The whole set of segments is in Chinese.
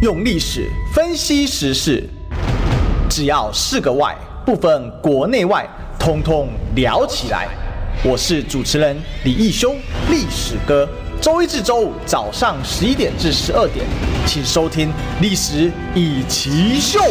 用历史分析时事，只要是个“外”，不分国内外，通通聊起来。我是主持人李义修，历史哥。周一至周五早上十一点至十二点，请收听《历史易起 SHOW》。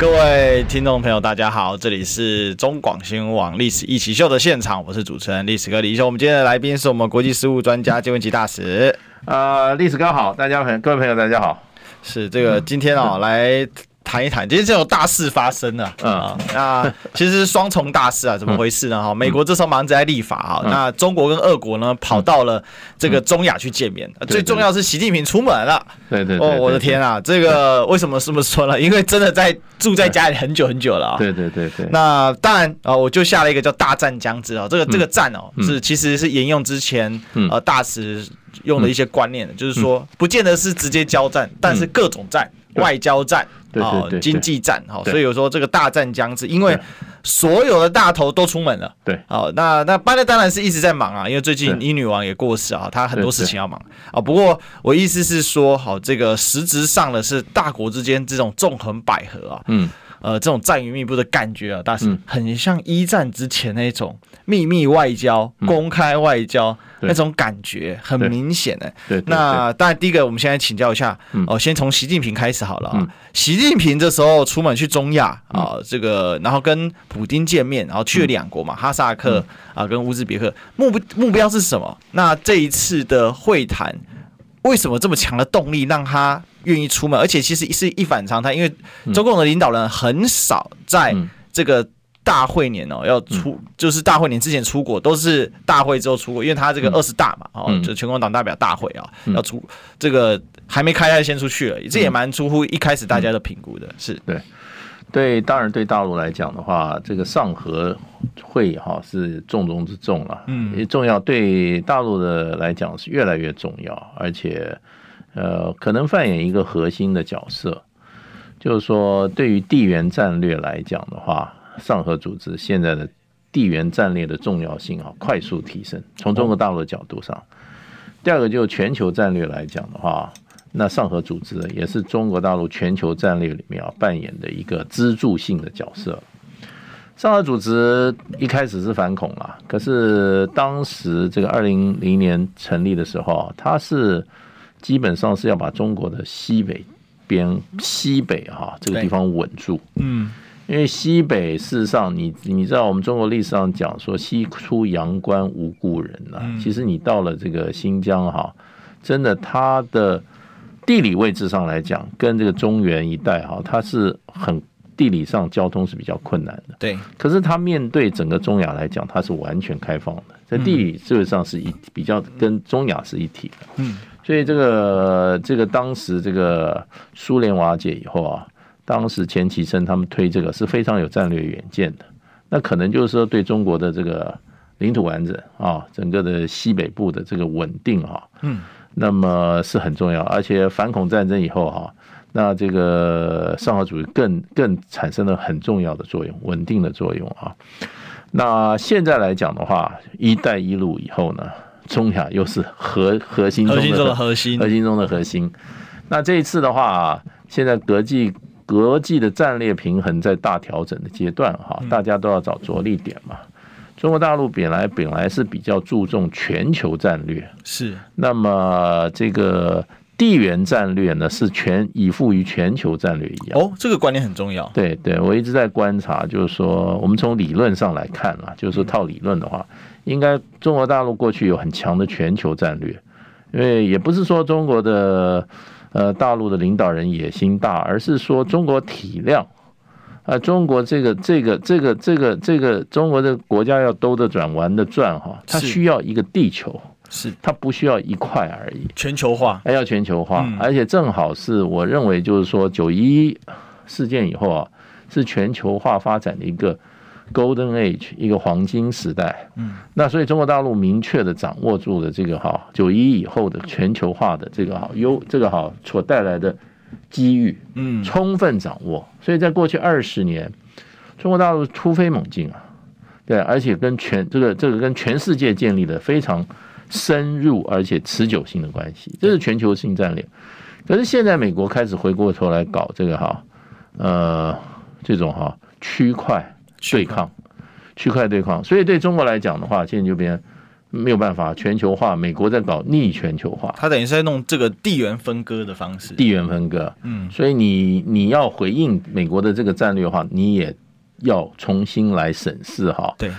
各位听众朋友，大家好，这里是中广新闻网《历史一起 SHOW》的现场，我是主持人历史哥李义修。我们今天的来宾是我们国际事务专家金文吉大使。呃，历史哥好，大家朋各位朋友大家好。是这个今天啊、哦，来谈一谈，今天这种大事发生了，啊、嗯，那其实是双重大事啊，怎么回事呢？哈、嗯，美国这时候忙着在立法啊、嗯，那中国跟俄国呢，跑到了这个中亚去见面，嗯、最重要是习近平出门了，对对，對，哦，我的天啊，这个为什么这么说呢？因为真的在住在家里很久很久了啊，对对对对，那当然啊，我就下了一个叫“大战将至”啊，这个这个战哦，是其实是沿用之前呃大使用的一些观念的，就是说不见得是直接交战，但是各种战。外交战，哦，经济战，哈，所以有说这个大战将至，因为所有的大头都出门了，对，好，那那拜登当然是一直在忙啊，因为最近英女王也过世啊，他很多事情要忙啊。不过我意思是说，好，这个实质上的是大国之间这种纵横捭阖啊，嗯，呃，这种战云密布的感觉啊，但是很像一战之前那种秘密外交、公开外交。那种感觉很明显的。那当然，第一个我们现在请教一下，哦，先从习近平开始好了啊。习近平这时候出门去中亚啊，这个然后跟普京见面，然后去了两国嘛，哈萨克啊跟乌兹别克，目目标是什么？那这一次的会谈为什么这么强的动力让他愿意出门？而且其实是一反常态，因为中共的领导人很少在这个。大会年哦，要出就是大会年之前出国，都是大会之后出国，因为他这个二十大嘛，哦，就全国党代表大会啊，要出这个还没开，他就先出去了，这也蛮出乎一开始大家的评估的。是。对，对，当然对大陆来讲的话，这个上合会哈是重中之重了，嗯，也重要，对大陆的来讲是越来越重要，而且呃，可能扮演一个核心的角色，就是说对于地缘战略来讲的话。上合组织现在的地缘战略的重要性啊，快速提升。从中国大陆的角度上，第二个就全球战略来讲的话，那上合组织也是中国大陆全球战略里面要扮演的一个支柱性的角色。上合组织一开始是反恐啊，可是当时这个二零零年成立的时候，它是基本上是要把中国的西北边西北哈这个地方稳住，嗯。因为西北事实上你，你你知道我们中国历史上讲说“西出阳关无故人”呐，其实你到了这个新疆哈，真的它的地理位置上来讲，跟这个中原一带哈，它是很地理上交通是比较困难的。对，可是它面对整个中亚来讲，它是完全开放的，在地理基本上是一比较跟中亚是一体的。嗯，所以这个这个当时这个苏联瓦解以后啊。当时钱其琛他们推这个是非常有战略远见的，那可能就是说对中国的这个领土完整啊，整个的西北部的这个稳定哈，嗯，那么是很重要，而且反恐战争以后哈，那这个上合组织更更产生了很重要的作用，稳定的作用啊。那现在来讲的话，一带一路以后呢，中亚又是核核心中的核心，核心中的核心。那这一次的话，现在国际。国际的战略平衡在大调整的阶段，哈，大家都要找着力点嘛。中国大陆本来本来是比较注重全球战略，是。那么这个地缘战略呢，是全依附于全球战略一样。哦，这个观念很重要。对对，我一直在观察，就是说，我们从理论上来看啊，就是套理论的话，应该中国大陆过去有很强的全球战略，因为也不是说中国的。呃，大陆的领导人野心大，而是说中国体量，啊，中国这个这个这个这个这个中国的国家要兜着转玩的转哈，它需要一个地球，是。它不需要一块而已，全球化，还要全球化，而且正好是我认为就是说九一一事件以后啊，是全球化发展的一个。Golden Age 一个黄金时代，嗯，那所以中国大陆明确的掌握住了这个哈九一以后的全球化的这个好优这个好所带来的机遇，嗯，充分掌握，所以在过去二十年，中国大陆突飞猛进啊，对，而且跟全这个这个跟全世界建立了非常深入而且持久性的关系，这是全球性战略。可是现在美国开始回过头来搞这个哈，呃，这种哈区块对抗，区块对抗，所以对中国来讲的话，现在就变没有办法全球化。美国在搞逆全球化，他等于是在弄这个地缘分割的方式。地缘分割，嗯，所以你你要回应美国的这个战略的话，你也要重新来审视哈。对。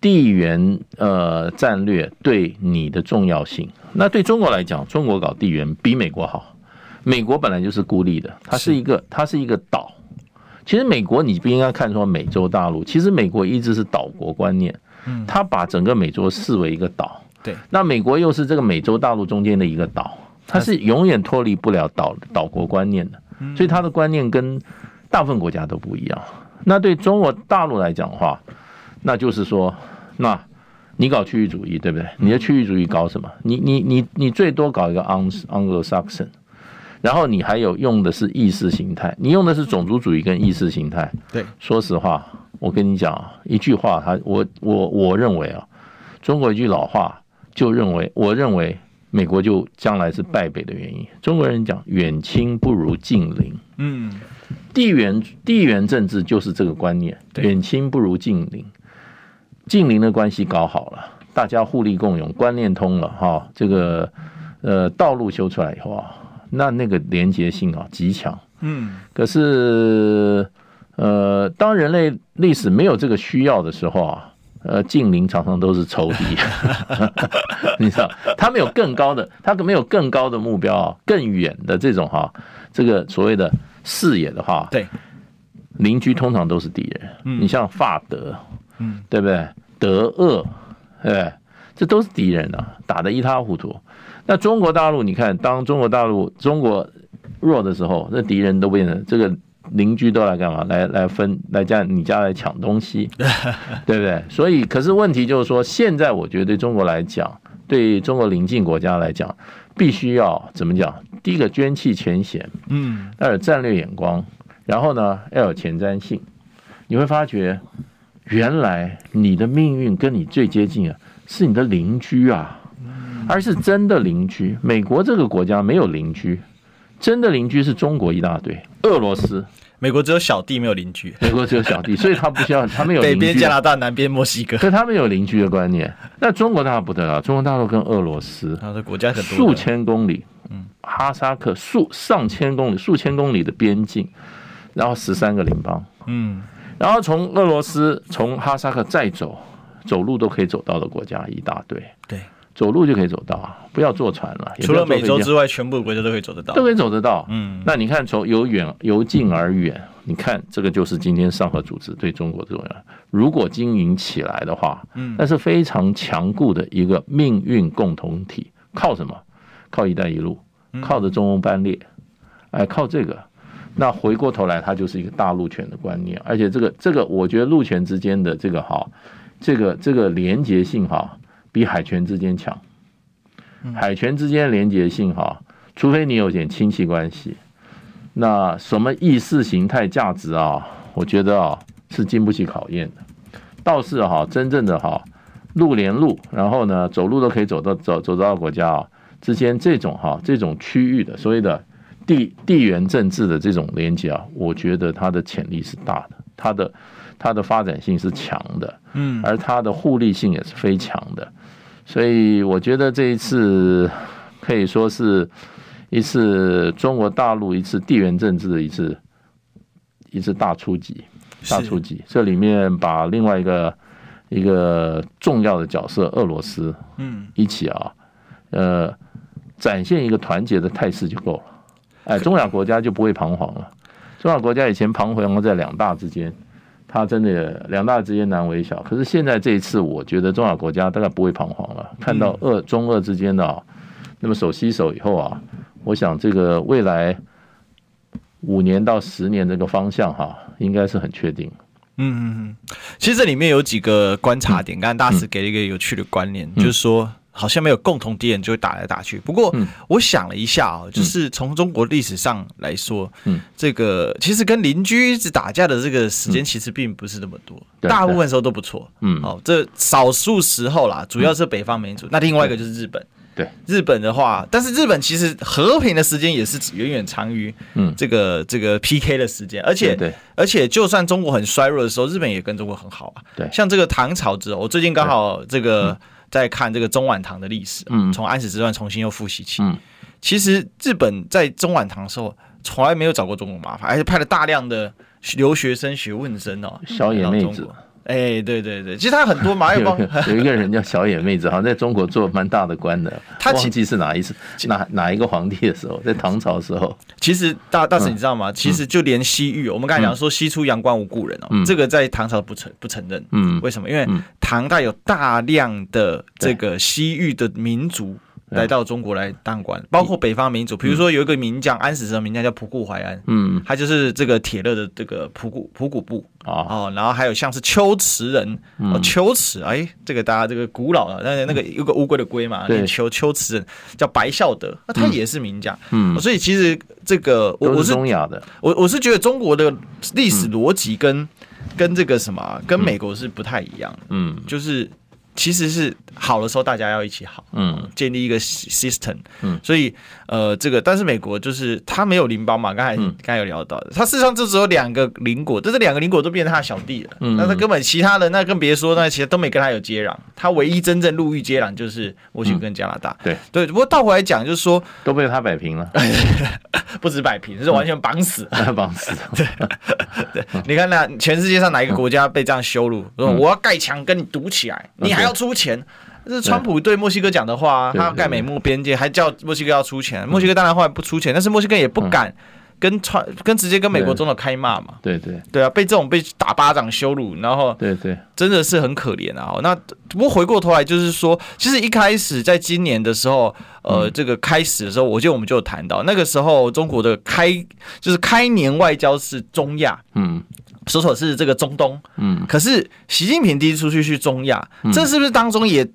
地缘呃战略对你的重要性，那对中国来讲，中国搞地缘比美国好。美国本来就是孤立的，它是一个它是一个岛。其实美国你不应该看作美洲大陆，其实美国一直是岛国观念，它把整个美洲视为一个岛。对，那美国又是这个美洲大陆中间的一个岛，它是永远脱离不了岛岛国观念的，所以他的观念跟大部分国家都不一样。那对中国大陆来讲的话，那就是说。那，你搞区域主义对不对？你的区域主义搞什么？你你你你最多搞一个 Anglo-Saxon，然后你还有用的是意识形态，你用的是种族主义跟意识形态。对，说实话，我跟你讲一句话，他我我我认为啊，中国一句老话就认为，我认为美国就将来是败北的原因。中国人讲远亲不如近邻，嗯，地缘地缘政治就是这个观念，远亲不如近邻。近邻的关系搞好了，大家互利共用，观念通了哈，这个呃道路修出来以后啊，那那个连接性啊极强。嗯，可是呃，当人类历史没有这个需要的时候啊，呃，近邻常常都是仇敌。你知道，他们有更高的，他没有更高的目标啊，更远的这种哈，这个所谓的视野的话，对，邻居通常都是敌人。嗯，你像法德。嗯，对不对？德俄，对，这都是敌人啊，打得一塌糊涂。那中国大陆，你看，当中国大陆中国弱的时候，那敌人都变成这个邻居都来干嘛？来来分，来家你家来抢东西，对不对？所以，可是问题就是说，现在我觉得对中国来讲，对中国邻近国家来讲，必须要怎么讲？第一个，捐弃前嫌，嗯，要有战略眼光，然后呢，要有前瞻性。你会发觉。原来你的命运跟你最接近啊，是你的邻居啊，而是真的邻居。美国这个国家没有邻居，真的邻居是中国一大堆，俄罗斯。美国只有小弟没有邻居，美国只有小弟，所以他不需要，他们有邻居。北边加拿大，南边墨西哥，所以他们有邻居的观念。那中国大陆不得了，中国大陆跟俄罗斯，他的国家很多，数千公里，嗯，哈萨克数上千公里、数千公里的边境，然后十三个邻邦，嗯。然后从俄罗斯从哈萨克再走，走路都可以走到的国家一大堆。对，走路就可以走到啊，不要坐船了。除了美洲之外，全部国家都可以走得到，都可以走得到。嗯，那你看从由远由近而远，你看这个就是今天上合组织对中国重要。如果经营起来的话，嗯，那是非常强固的一个命运共同体。靠什么？靠“一带一路”，靠着中欧班列，哎，靠这个。那回过头来，它就是一个大陆权的观念，而且这个这个，我觉得陆权之间的这个哈，这个这个连结性哈，比海权之间强。海权之间连结性哈，除非你有点亲戚关系，那什么意识形态价值啊，我觉得啊是经不起考验的。倒是哈，真正的哈陆连陆，然后呢走路都可以走到走走到国家啊之间这种哈这种区域的所谓的。地地缘政治的这种连接啊，我觉得它的潜力是大的，它的它的发展性是强的，嗯，而它的互利性也是非常的，所以我觉得这一次可以说是一次中国大陆一次地缘政治的一次一次大出击，大出击，这里面把另外一个一个重要的角色俄罗斯，嗯，一起啊，呃，展现一个团结的态势就够了。哎，中亚国家就不会彷徨了。中亚国家以前彷徨在两大之间，它真的两大之间难为小。可是现在这一次，我觉得中亚国家大概不会彷徨了。看到俄中俄之间的啊，那么手携手以后啊，我想这个未来五年到十年这个方向哈，应该是很确定。嗯嗯嗯，其实这里面有几个观察点，刚才大使给了一个有趣的观念，就是说。好像没有共同敌人就会打来打去。不过我想了一下啊，就是从中国历史上来说，这个其实跟邻居一直打架的这个时间其实并不是那么多，大部分时候都不错。嗯，哦，这少数时候啦，主要是北方民族。那另外一个就是日本，对，日本的话，但是日本其实和平的时间也是远远长于嗯。这个、嗯、这个 PK 的时间，而且对，对，而且就算中国很衰弱的时候，日本也跟中国很好啊。对，像这个唐朝之后，我最近刚好这个在看这个中晚唐的历史，嗯，从安史之乱重新又复习起。嗯，其实日本在中晚唐的时候从来没有找过中国麻烦，而且派了大量的留学生、学问生哦，小野妹子。哎、欸，对对对，其实他很多马，有一个有一个人叫小野妹子，好像在中国做蛮大的官的。他忘记是哪一次哪哪一个皇帝的时候，在唐朝的时候。其实大大使你知道吗？嗯、其实就连西域，我们刚才讲说西出阳关无故人哦，嗯、这个在唐朝不承不承认。嗯，为什么？因为唐代有大量的这个西域的民族。来到中国来当官，包括北方民族，比如说有一个名将，安史之乱名将叫仆固怀安，嗯，他就是这个铁勒的这个仆固仆固部啊，哦，然后还有像是龟兹人，哦，龟兹，哎，这个大家这个古老的，那那个有个乌龟的龟嘛，龟龟兹人叫白孝德，那他也是名将，嗯，所以其实这个我是中亚的，我我是觉得中国的历史逻辑跟跟这个什么跟美国是不太一样，嗯，就是。其实是好的时候，大家要一起好，嗯，建立一个 system，嗯，所以呃，这个但是美国就是他没有邻邦嘛，刚才刚才有聊到的，他事实上就只有两个邻国，但是两个邻国都变成他的小弟了，嗯，那他根本其他的那更别说，那其实都没跟他有接壤，他唯一真正陆域接壤就是墨西哥跟加拿大，对。对，不过倒回来讲就是说都被他摆平了，不止摆平，是完全绑死，绑死，对。对，你看那全世界上哪一个国家被这样羞辱？说我要盖墙跟你堵起来，你还。要出钱，这是川普对墨西哥讲的话。他要盖美墨边界，还叫墨西哥要出钱。墨西哥当然后来不出钱，但是墨西哥也不敢跟川跟直接跟美国总统开骂嘛。对对对啊，被这种被打巴掌羞辱，然后对对，真的是很可怜啊。那不过回过头来就是说，其实一开始在今年的时候，呃，这个开始的时候，我记得我们就有谈到，那个时候中国的开就是开年外交是中亚，嗯。说说是这个中东，嗯，可是习近平第一次出去去中亚，嗯、这是不是当中也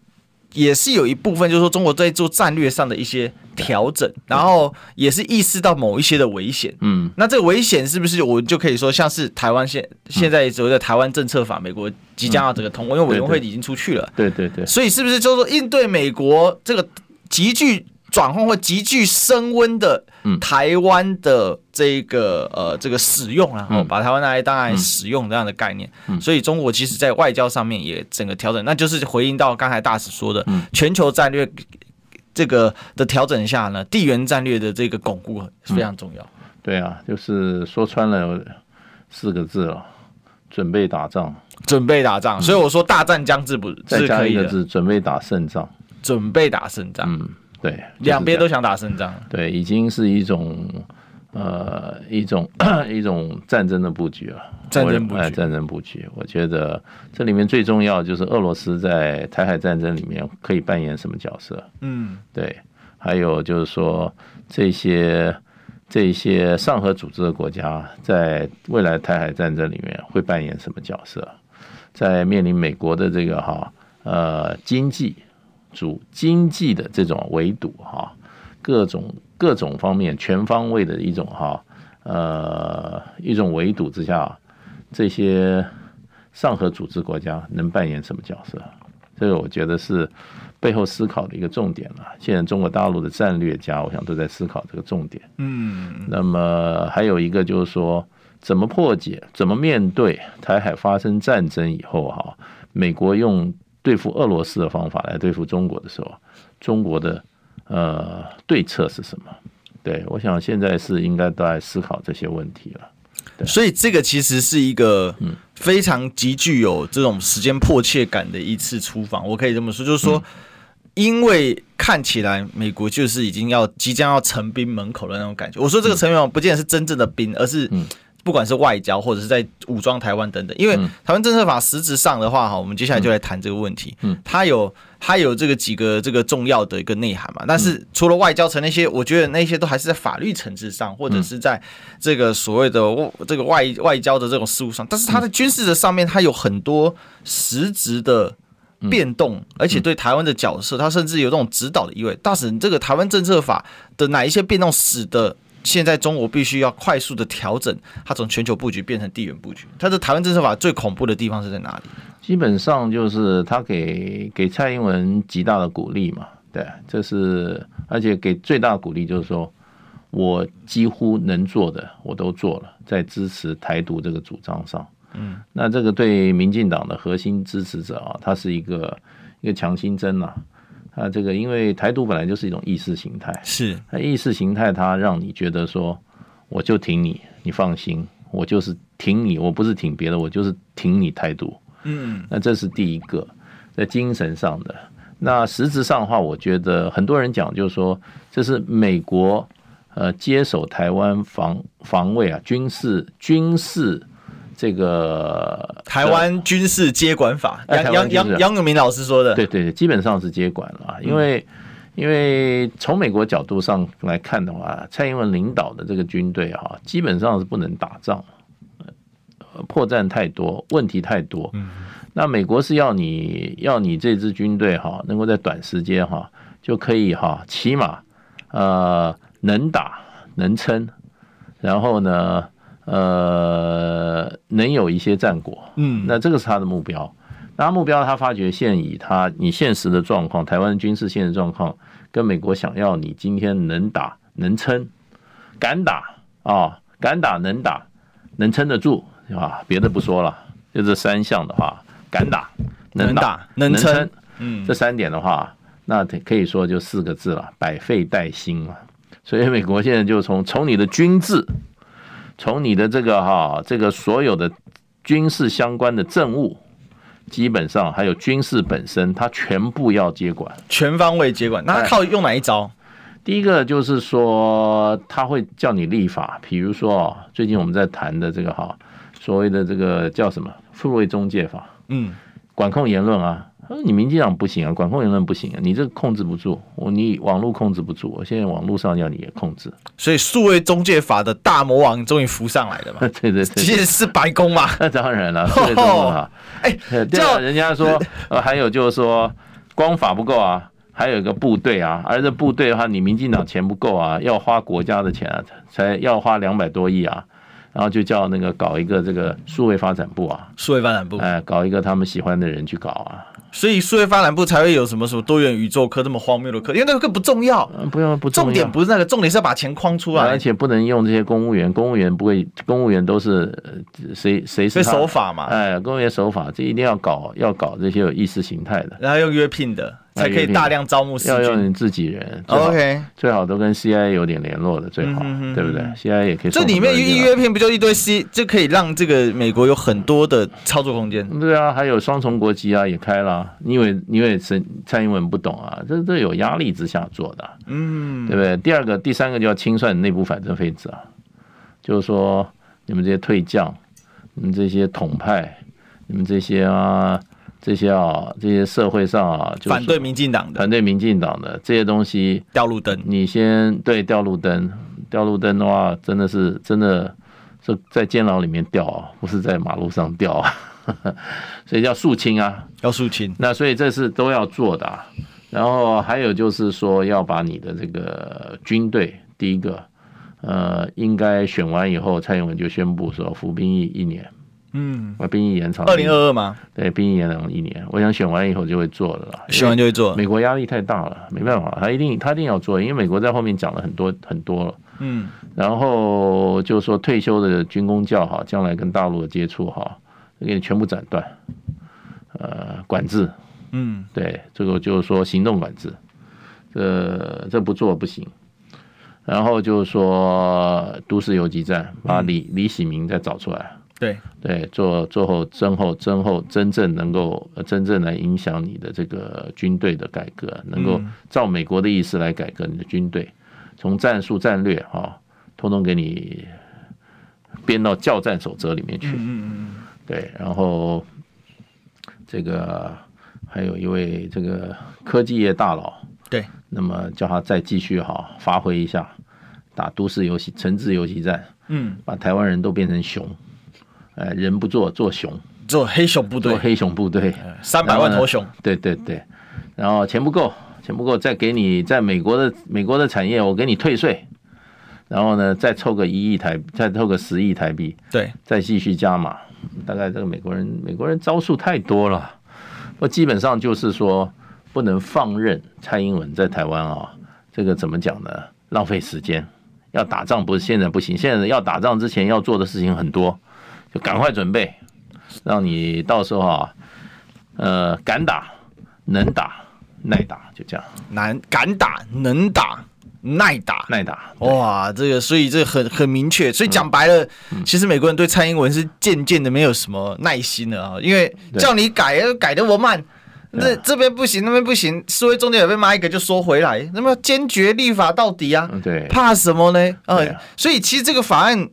也是有一部分，就是说中国在做战略上的一些调整，然后也是意识到某一些的危险，嗯，那这个危险是不是我就可以说，像是台湾现现在所谓的台湾政策法，美国即将要这个通过，因为委员会已经出去了，对对对，所以是不是就是说应对美国这个急剧转换或急剧升温的台湾的这一个呃这个使用啊，把台湾拿来当来使用这样的概念，所以中国其实在外交上面也整个调整，那就是回应到刚才大使说的全球战略这个的调整下呢，地缘战略的这个巩固非常重要。对啊，就是说穿了四个字了，准备打仗，准备打仗。所以我说大战将至，不是可以的，再加一个字，准备打胜仗，准备打胜仗。嗯。对，两边都想打胜仗。对，已经是一种呃一种 一种战争的布局啊。战争布局，战争布局。我觉得这里面最重要就是俄罗斯在台海战争里面可以扮演什么角色？嗯，对。还有就是说这些这些上合组织的国家在未来台海战争里面会扮演什么角色？在面临美国的这个哈呃经济。主经济的这种围堵哈，各种各种方面全方位的一种哈，呃，一种围堵之下，这些上合组织国家能扮演什么角色？这个我觉得是背后思考的一个重点了。现在中国大陆的战略家，我想都在思考这个重点。嗯，那么还有一个就是说，怎么破解，怎么面对台海发生战争以后哈，美国用。对付俄罗斯的方法来对付中国的时候，中国的呃对策是什么？对，我想现在是应该都在思考这些问题了。对，所以这个其实是一个非常极具有这种时间迫切感的一次出访。我可以这么说，就是说，因为看起来美国就是已经要即将要成兵门口的那种感觉。我说这个成兵不见得是真正的兵，而是。不管是外交或者是在武装台湾等等，因为台湾政策法实质上的话，哈，我们接下来就来谈这个问题。嗯，它有它有这个几个这个重要的一个内涵嘛。但是除了外交层那些，我觉得那些都还是在法律层次上，或者是在这个所谓的这个外外交的这种事务上。但是它在军事的上面，它有很多实质的变动，而且对台湾的角色，它甚至有这种指导的意味。大使，这个台湾政策法的哪一些变动使得？现在中国必须要快速的调整，它从全球布局变成地缘布局。它的台湾政策法最恐怖的地方是在哪里？基本上就是他给给蔡英文极大的鼓励嘛，对，这是而且给最大的鼓励就是说，我几乎能做的我都做了，在支持台独这个主张上。嗯，那这个对民进党的核心支持者啊，他是一个一个强心针呐。啊，这个因为台独本来就是一种意识形态，是意识形态，它让你觉得说，我就挺你，你放心，我就是挺你，我不是挺别的，我就是挺你台独。嗯，那这是第一个，在精神上的。那实质上的话，我觉得很多人讲就是说，这是美国呃接手台湾防防卫啊，军事军事这个台湾军事接管法，杨杨杨杨永明老师说的，对对对，基本上是接管了，因为因为从美国角度上来看的话，蔡英文领导的这个军队啊，基本上是不能打仗，破绽太多，问题太多。嗯。那美国是要你要你这支军队哈，能够在短时间哈就可以哈，起码呃能打能撑，然后呢呃能有一些战果，嗯，那这个是他的目标。那目标他发觉现以他你现实的状况，台湾军事现实状况跟美国想要你今天能打能撑，敢打啊敢打能打能撑得住啊，别的不说了，就这三项的话。敢打，能打，能撑，嗯，这三点的话，那可以说就四个字了：百废待兴嘛。所以美国现在就从从你的军制，从你的这个哈，这个所有的军事相关的政务，基本上还有军事本身，它全部要接管，全方位接管。那他靠用哪一招？第一个就是说，他会叫你立法，比如说最近我们在谈的这个哈，所谓的这个叫什么复位中介法。嗯，管控言论啊，你民进党不行啊，管控言论不行啊，你这控制不住，我你网络控制不住，我现在网络上要你也控制，所以数位中介法的大魔王终于浮上来了嘛？对对对，其实是白宫嘛？那当然了，数位中介法，哎，叫人家说，呃，还有就是说，光法不够啊，还有一个部队啊，而这部队的话，你民进党钱不够啊，要花国家的钱啊，才要花两百多亿啊。然后就叫那个搞一个这个数位发展部啊，数位发展部，哎，搞一个他们喜欢的人去搞啊，所以数位发展部才会有什么什么多元宇宙科这么荒谬的课，因为那个不重要，不用不重要，重点不是那个，重点是要把钱框出来，而且不能用这些公务员，公务员不会，公务员都是谁谁是守法嘛，哎，公务员守法，这一定要搞要搞这些有意识形态的，然后用约聘的。才可以大量招募，要用你自己人。OK，最好都跟 CIA 有点联络的最好，对不对？CIA 也可以。这里面预约片不就一堆 C，就可以让这个美国有很多的操作空间。对啊，还有双重国籍啊，也开了。你以为你以为是蔡英文不懂啊？这这有压力之下做的，嗯，对不对？第二个、第三个就要清算内部反正废子啊，就是说你们这些退将，你们这些统派，你们这些啊。这些啊，这些社会上啊，就是、反对民进党的，反对民进党的这些东西，掉路灯。你先对掉路灯，掉路灯的话，真的是真的是在监牢里面掉啊，不是在马路上掉啊。所以叫肃清啊，要肃清。那所以这是都要做的。啊。然后还有就是说，要把你的这个军队，第一个，呃，应该选完以后，蔡英文就宣布说服兵役一年。嗯，我兵役延长。二零二二吗？对，兵役延长一年。我想选完以后就会做了啦。选完就会做。美国压力太大了，没办法，他一定他一定要做，因为美国在后面讲了很多很多了。嗯，然后就说退休的军工教哈，将来跟大陆的接触哈，给你全部斩断。呃，管制。嗯，对，这个就是说行动管制，这这不做不行。然后就是说都市游击战，把李李喜明再找出来。对。对，做做后真后真后真正能够真正来影响你的这个军队的改革，能够照美国的意思来改革你的军队，从战术战略哈，通通给你编到教战守则里面去。嗯嗯对，然后这个还有一位这个科技业大佬，对，那么叫他再继续哈发挥一下，打都市游戏、城市游击战，嗯，把台湾人都变成熊。哎，人不做，做熊，做黑熊部队，做黑熊部队，三百万头熊，对对对，然后钱不够，钱不够，再给你在美国的美国的产业，我给你退税，然后呢，再凑个一亿台，再凑个十亿台币，对，再继续加码，大概这个美国人美国人招数太多了，我基本上就是说不能放任蔡英文在台湾啊，这个怎么讲呢？浪费时间。要打仗不是现在不行，现在要打仗之前要做的事情很多，就赶快准备，让你到时候啊，呃，敢打、能打、耐打，就这样。难敢打、能打、耐打、耐打。哇，这个所以这个很很明确。所以讲白了，嗯、其实美国人对蔡英文是渐渐的没有什么耐心了啊，因为叫你改，改的我慢。那这边不行，那边不行，思维中间有被骂一个就说回来，那么坚决立法到底啊？对，怕什么呢？呃，啊、所以其实这个法案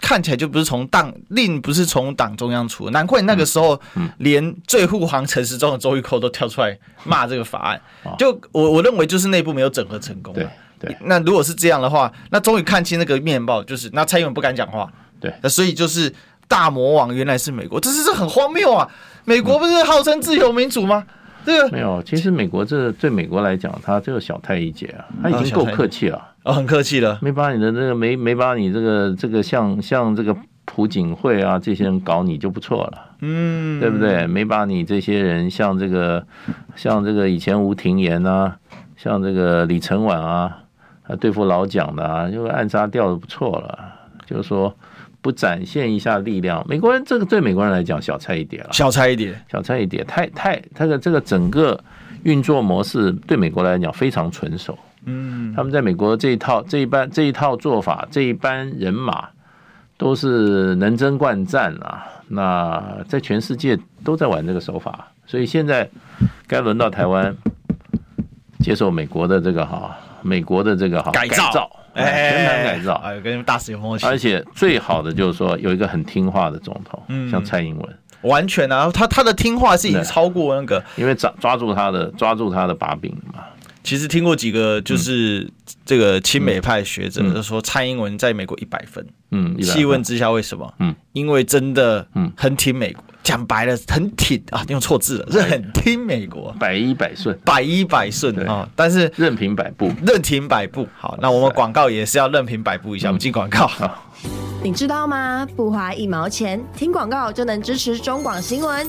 看起来就不是从党令，不是从党中央出的，难怪那个时候连最护航陈时中的周玉蔻都跳出来骂这个法案。就我我认为就是内部没有整合成功。对对，那如果是这样的话，那终于看清那个面貌，就是那蔡英文不敢讲话。对，那所以就是大魔王原来是美国，这是这很荒谬啊！美国不是号称自由民主吗？这个没有，其实美国这对美国来讲，他这个小太一姐啊，他已经够客气了，哦，很客气了，没把你的这个没没把你这个这个像像这个朴槿惠啊这些人搞你就不错了，嗯，对不对？没把你这些人像这个像这个以前吴廷琰啊，像这个李承晚啊，啊对付老蒋的啊，就暗杀掉的不错了，就是说。不展现一下力量，美国人这个对美国人来讲小菜一碟了，小菜一碟，小菜一碟，太太，他的这个整个运作模式对美国来讲非常纯熟，嗯，他们在美国这一套这一班这一套做法，这一班人马都是能征惯战啊，那在全世界都在玩这个手法，所以现在该轮到台湾接受美国的这个哈，美国的这个哈改造。哎，全盘改造，哎，跟大使有默契。而且最好的就是说，有一个很听话的总统，嗯，像蔡英文，完全啊，他他的听话是已经超过那个，因为抓抓住他的抓住他的把柄嘛。其实听过几个就是这个亲美派学者就说，蔡英文在美国一百分，嗯，细问之下为什么？嗯，因为真的，嗯，很挺美国。讲白了，很挺啊，用错字了，是很听美国，百依百顺，百依百顺啊。但是任凭摆布，任凭摆布。好，那我们广告也是要任凭摆布一下，我们进广告。你知道吗？不花一毛钱，听广告就能支持中广新闻。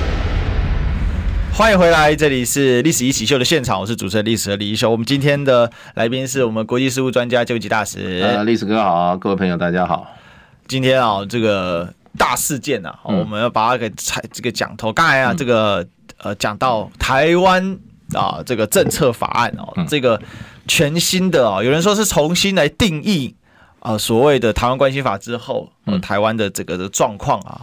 欢迎回来，这里是《历史一起秀》的现场，我是主持人历史的李一修。我们今天的来宾是我们国际事务专家救济大使。呃，历史哥好，各位朋友大家好。今天啊，这个大事件啊，嗯、我们要把它给拆这个讲头。刚才啊，这个呃，讲到台湾。啊，这个政策法案哦，这个全新的哦，有人说是重新来定义啊，所谓的台湾关系法之后，台湾的这个的状况啊，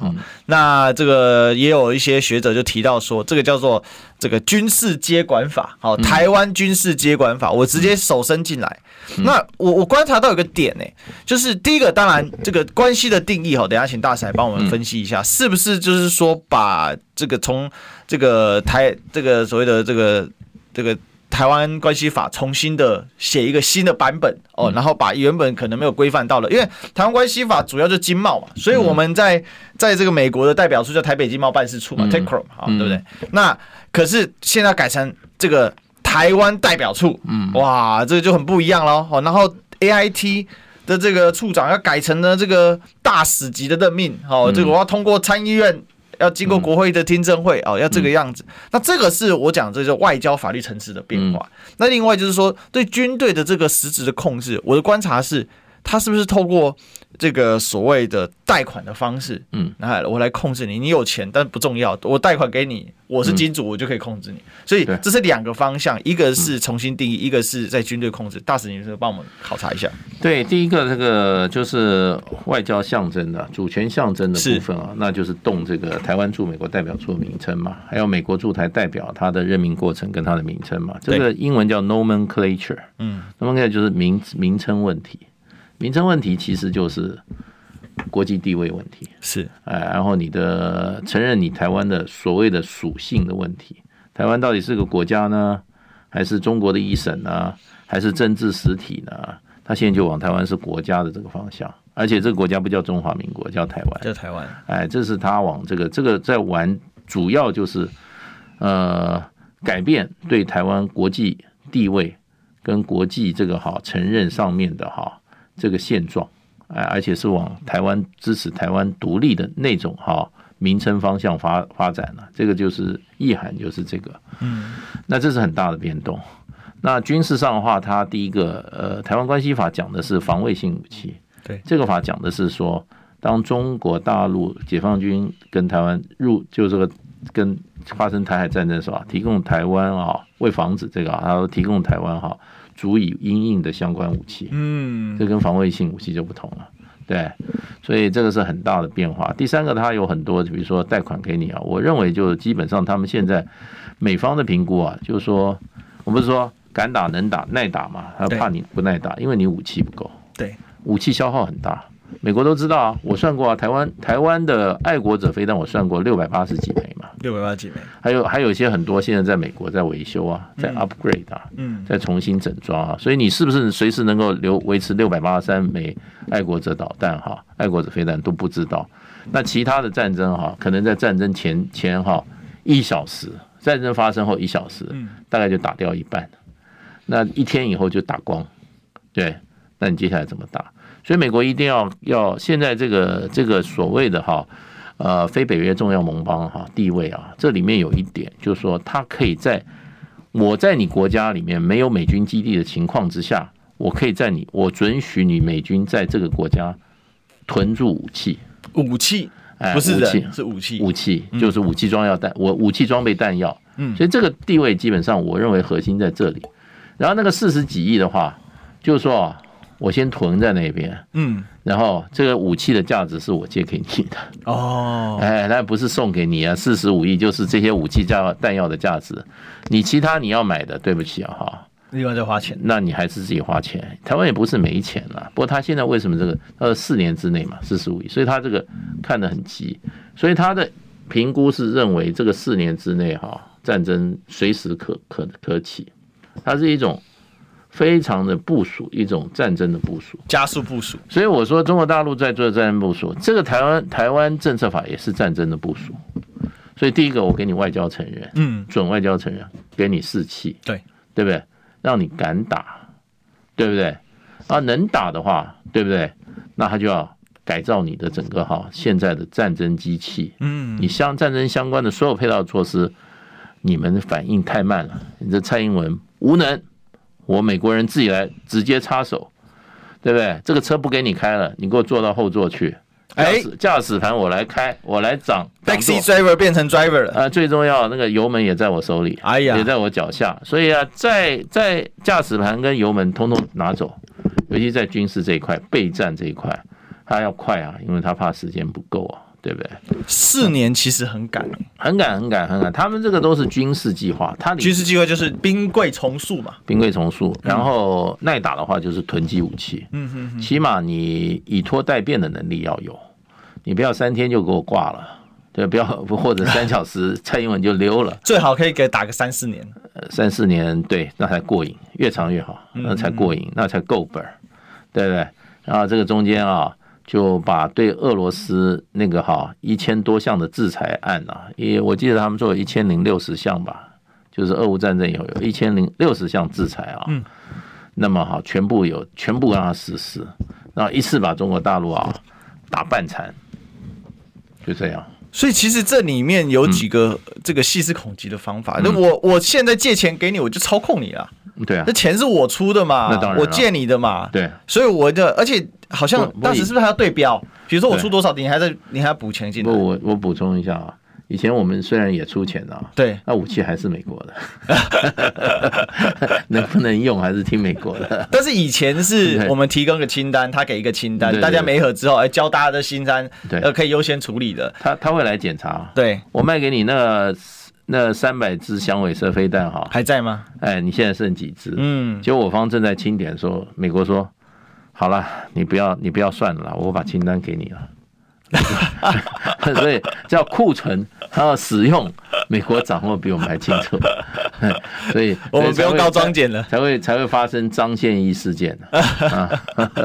那这个也有一些学者就提到说，这个叫做这个军事接管法，好，台湾军事接管法，我直接手伸进来，那我我观察到有个点呢，就是第一个，当然这个关系的定义哈，等下请大使来帮我们分析一下，是不是就是说把这个从这个台这个所谓的这个。这个台湾关系法重新的写一个新的版本哦，然后把原本可能没有规范到了，因为台湾关系法主要就是经贸嘛，所以我们在在这个美国的代表处叫台北经贸办事处嘛，TACROM 啊，对不对？那可是现在改成这个台湾代表处，嗯，哇，这个就很不一样了哦。然后 AIT 的这个处长要改成呢这个大使级的任命，哦，这个我要通过参议院。要经过国会的听证会哦，要这个样子。那这个是我讲这个外交法律层次的变化。那另外就是说，对军队的这个实质的控制，我的观察是，他是不是透过这个所谓的贷款的方式，嗯，来我来控制你。你有钱，但不重要，我贷款给你。我是金主，我就可以控制你，所以这是两个方向，一个是重新定义，一个是在军队控制。大使，你是帮我们考察一下。对，第一个这个就是外交象征的主权象征的部分啊，那就是动这个台湾驻美国代表处的名称嘛，还有美国驻台代表他的任命过程跟他的名称嘛，这个英文叫 nomenclature，嗯，nomenclature 就是名名称问题，名称问题其实就是。国际地位问题是，哎，然后你的承认你台湾的所谓的属性的问题，台湾到底是个国家呢，还是中国的一省呢，还是政治实体呢？他现在就往台湾是国家的这个方向，而且这个国家不叫中华民国，叫台湾，叫台湾。哎，这是他往这个这个在玩，主要就是呃改变对台湾国际地位跟国际这个哈承认上面的哈这个现状，哎，而且是往台湾支持台湾独立的那种哈名称方向发发展了，这个就是意涵，就是这个，嗯，那这是很大的变动。那军事上的话，它第一个呃，台湾关系法讲的是防卫性武器，对，这个法讲的是说，当中国大陆解放军跟台湾入就这个跟发生台海战争的时候，提供台湾啊，为防止这个啊，他提供台湾哈，足以应应的相关武器，嗯，这跟防卫性武器就不同了，对，所以这个是很大的变化。第三个，它有很多，比如说贷款给你啊，我认为就基本上他们现在美方的评估啊，就是说，我不是说。敢打能打耐打嘛？他怕你不耐打，因为你武器不够。对，武器消耗很大。美国都知道啊，我算过啊，台湾台湾的爱国者飞弹我算过六百八十几枚嘛，六百八十几枚。还有还有一些很多现在在美国在维修啊，在 upgrade 啊，嗯，在重新整装啊。所以你是不是随时能够留维持六百八十三枚爱国者导弹哈？爱国者飞弹都不知道。那其他的战争哈，可能在战争前前哈一小时，战争发生后一小时，大概就打掉一半。那一天以后就打光，对，那你接下来怎么打？所以美国一定要要现在这个这个所谓的哈呃非北约重要盟邦哈地位啊，这里面有一点就是说，它可以在我在你国家里面没有美军基地的情况之下，我可以在你我准许你美军在这个国家囤住武器，武器？不是武器。是武器，武器就是武器装药弹，我武器装备弹药，嗯，所以这个地位基本上我认为核心在这里。然后那个四十几亿的话，就是说，我先囤在那边，嗯，然后这个武器的价值是我借给你的，哦，哎，那不是送给你啊，四十五亿就是这些武器加弹药的价值，你其他你要买的，对不起啊，哈，另外再花钱，那你还是自己花钱。台湾也不是没钱了，不过他现在为什么这个呃四年之内嘛，四十五亿，所以他这个看得很急，所以他的评估是认为这个四年之内哈战争随时可可可起。它是一种非常的部署，一种战争的部署，加速部署。所以我说，中国大陆在做战争部署，这个台湾台湾政策法也是战争的部署。所以第一个，我给你外交承认，嗯，准外交承认，给你士气，对对不对？让你敢打，对不对？啊，能打的话，对不对？那他就要改造你的整个哈现在的战争机器，嗯，你相战争相关的所有配套措施，你们反应太慢了，你这蔡英文。无能，我美国人自己来直接插手，对不对？这个车不给你开了，你给我坐到后座去。哎，驾驶盘我来开，我来掌。Taxi driver 变成 driver 了啊！最重要，那个油门也在我手里，哎呀，也在我脚下。所以啊，在在驾驶盘跟油门通通拿走，尤其在军事这一块、备战这一块，他要快啊，因为他怕时间不够啊。对不对？四年其实很赶，很赶，很赶，很赶。他们这个都是军事计划，他军事计划就是兵贵重数嘛，兵贵重数。然后耐打的话就是囤积武器，嗯哼哼，起码你以拖待变的能力要有，你不要三天就给我挂了，对，不要或者三小时蔡英文就溜了，最好可以给打个三四年，三四年对，那才过瘾，越长越好，那才过瘾，那才够本儿，对不对？然后这个中间啊。就把对俄罗斯那个哈一千多项的制裁案啊，也我记得他们做了一千零六十项吧，就是俄乌战争以后有一千零六十项制裁啊，嗯，那么哈全部有全部让他实施，然后一次把中国大陆啊打半残，就这样。所以其实这里面有几个这个细思恐极的方法，那我我现在借钱给你，我就操控你了，对啊，那钱是我出的嘛，那当然，我借你的嘛，对，所以我的而且。好像当时是不是还要对标？比如说我出多少，你还在，你还要补钱进来。不，我我补充一下啊，以前我们虽然也出钱啊，对，那武器还是美国的，能不能用还是听美国的。但是以前是我们提供个清单，他给一个清单，大家没合之后，哎，教大家的清单，对，呃，可以优先处理的。他他会来检查。对，我卖给你那那三百支响尾蛇飞弹哈，还在吗？哎，你现在剩几支？嗯，结果我方正在清点说，美国说。好了，你不要你不要算了啦，我把清单给你了。所以叫库存，还要使用，美国掌握比我们还清楚。所以 我们不用高装检了，才会才会发生张宪一事件啊，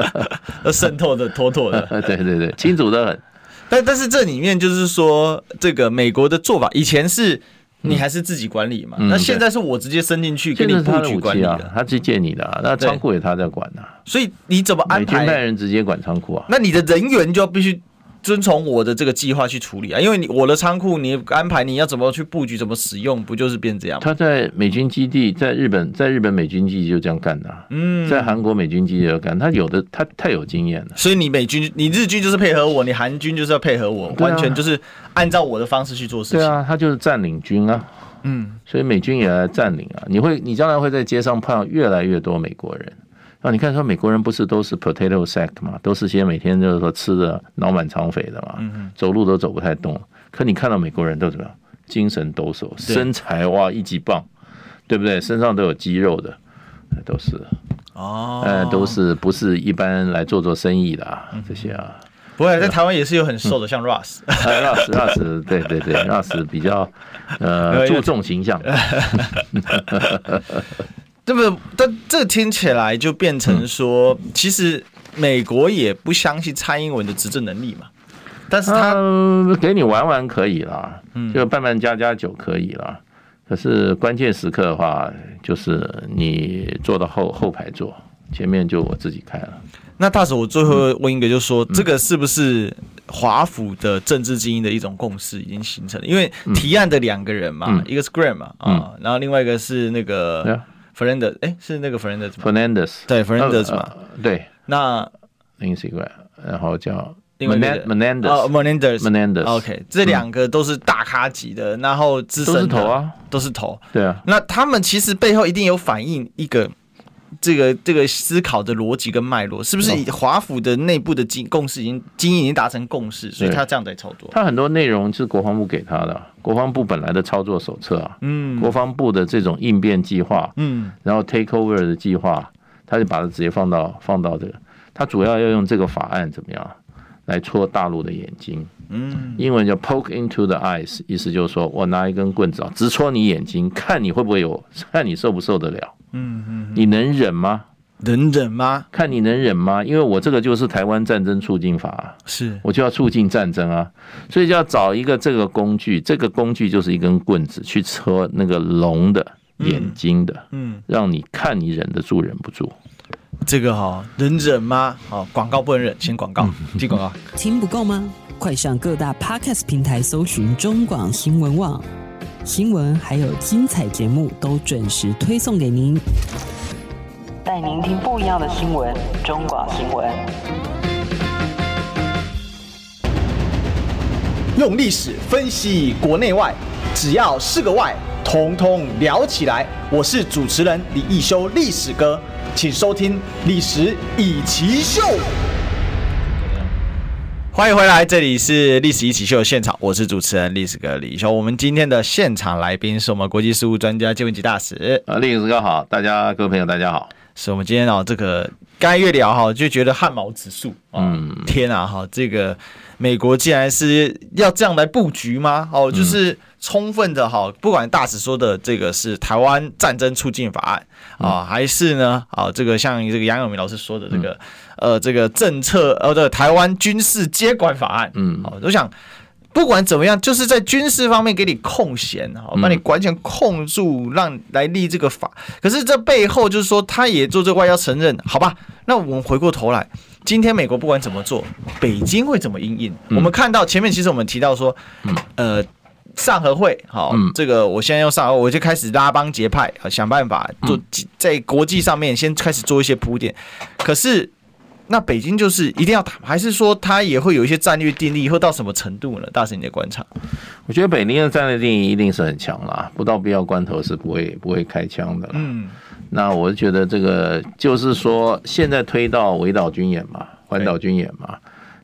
渗透的妥妥的，对对对，清楚的很。但但是这里面就是说，这个美国的做法，以前是你还是自己管理嘛，那现在是我直接伸进去给你布局管理的，他去借你的，那仓库也他在管啊，所以你怎么安排？美军派人直接管仓库啊，那你的人员就要必须。遵从我的这个计划去处理啊，因为你我的仓库你安排你要怎么去布局，怎么使用，不就是变这样吗？他在美军基地，在日本，在日本美军基地就这样干的、啊。嗯，在韩国美军基地就干，他有的他太有经验了。所以你美军，你日军就是配合我，你韩军就是要配合我，啊、完全就是按照我的方式去做事情。对啊，他就是占领军啊。嗯，所以美军也来占领啊。你会，你将来会在街上碰到越来越多美国人。啊，你看，说美国人不是都是 potato sack 嘛，都是些每天就是说吃的脑满肠肥的嘛，走路都走不太动。可你看到美国人都怎么样？精神抖擞，身材哇一级棒，对不对？身上都有肌肉的，都是哦，呃，都是不是一般来做做生意的啊？这些啊，不会在台湾也是有很瘦的，像 Russ，Russ，Russ，对对对，Russ 比较呃 注重形象。对不对？但这听起来就变成说，其实美国也不相信蔡英文的执政能力嘛。但是他给你玩玩可以啦，就办办家家酒可以啦。可是关键时刻的话，就是你坐到后后排坐，前面就我自己开了。那大使，我最后问一个，就是说，这个是不是华府的政治精英的一种共识已经形成了？因为提案的两个人嘛，一个是 Graham 嘛，啊，然后另外一个是那个。Fernandez，哎，是那个 Fernandez 吗？Fernandez，对，Fernandez 嘛，对。那 Instagram，然后叫 Menendez，Menendez，Menendez。OK，这两个都是大咖级的，然后资深都是头啊，都是头。对啊。那他们其实背后一定有反映一个这个这个思考的逻辑跟脉络，是不是？华府的内部的经共识已经精英已经达成共识，所以他这样在操作。他很多内容是国防部给他的。国防部本来的操作手册啊，嗯，国防部的这种应变计划，嗯，然后 take over 的计划，他就把它直接放到放到这个，他主要要用这个法案怎么样来戳大陆的眼睛，嗯，英文叫 poke into the eyes，意思就是说我拿一根棍子啊，直戳你眼睛，看你会不会有，看你受不受得了，嗯嗯，你能忍吗？能忍吗？看你能忍吗？因为我这个就是台湾战争促进法啊，是我就要促进战争啊，所以就要找一个这个工具，这个工具就是一根棍子去戳那个龙的眼睛的，嗯，让你看你忍得住忍不住。这个哈能忍吗？好，广告不能忍，先广告，听广告。听不够吗？快上各大 Podcast 平台搜寻中广新闻网，新闻还有精彩节目都准时推送给您。带您听不一样的新闻，中广新闻。用历史分析国内外，只要是个“外”，统统聊起来。我是主持人李一修，历史哥，请收听《历史以奇秀》。欢迎回来，这里是《历史一起秀》现场，我是主持人历史哥李易修。我们今天的现场来宾是我们国际事务专家金文吉大使。啊，历史哥好，大家各位朋友大家好。是我们今天哦，这个刚越聊哈，就觉得汗毛直竖。嗯，天啊哈，这个美国既然是要这样来布局吗？哦，就是充分的哈，不管大使说的这个是台湾战争促进法案啊，还是呢啊，这个像这个杨永明老师说的这个呃这个政策呃的台湾军事接管法案，嗯，好，我想。不管怎么样，就是在军事方面给你空闲，好，把你完全控住，让来立这个法。可是这背后就是说，他也做这个外交承认，好吧？那我们回过头来，今天美国不管怎么做，北京会怎么应应？我们看到前面其实我们提到说，呃，上合会，好，这个我现在用上合，我就开始拉帮结派，想办法做在国际上面先开始做一些铺垫。可是。那北京就是一定要打，还是说他也会有一些战略定力，会到什么程度呢？大神你的观察？我觉得北京的战略定力一定是很强啦，不到必要关头是不会不会开枪的。嗯，那我觉得这个就是说，现在推到围岛军演嘛，环岛军演嘛，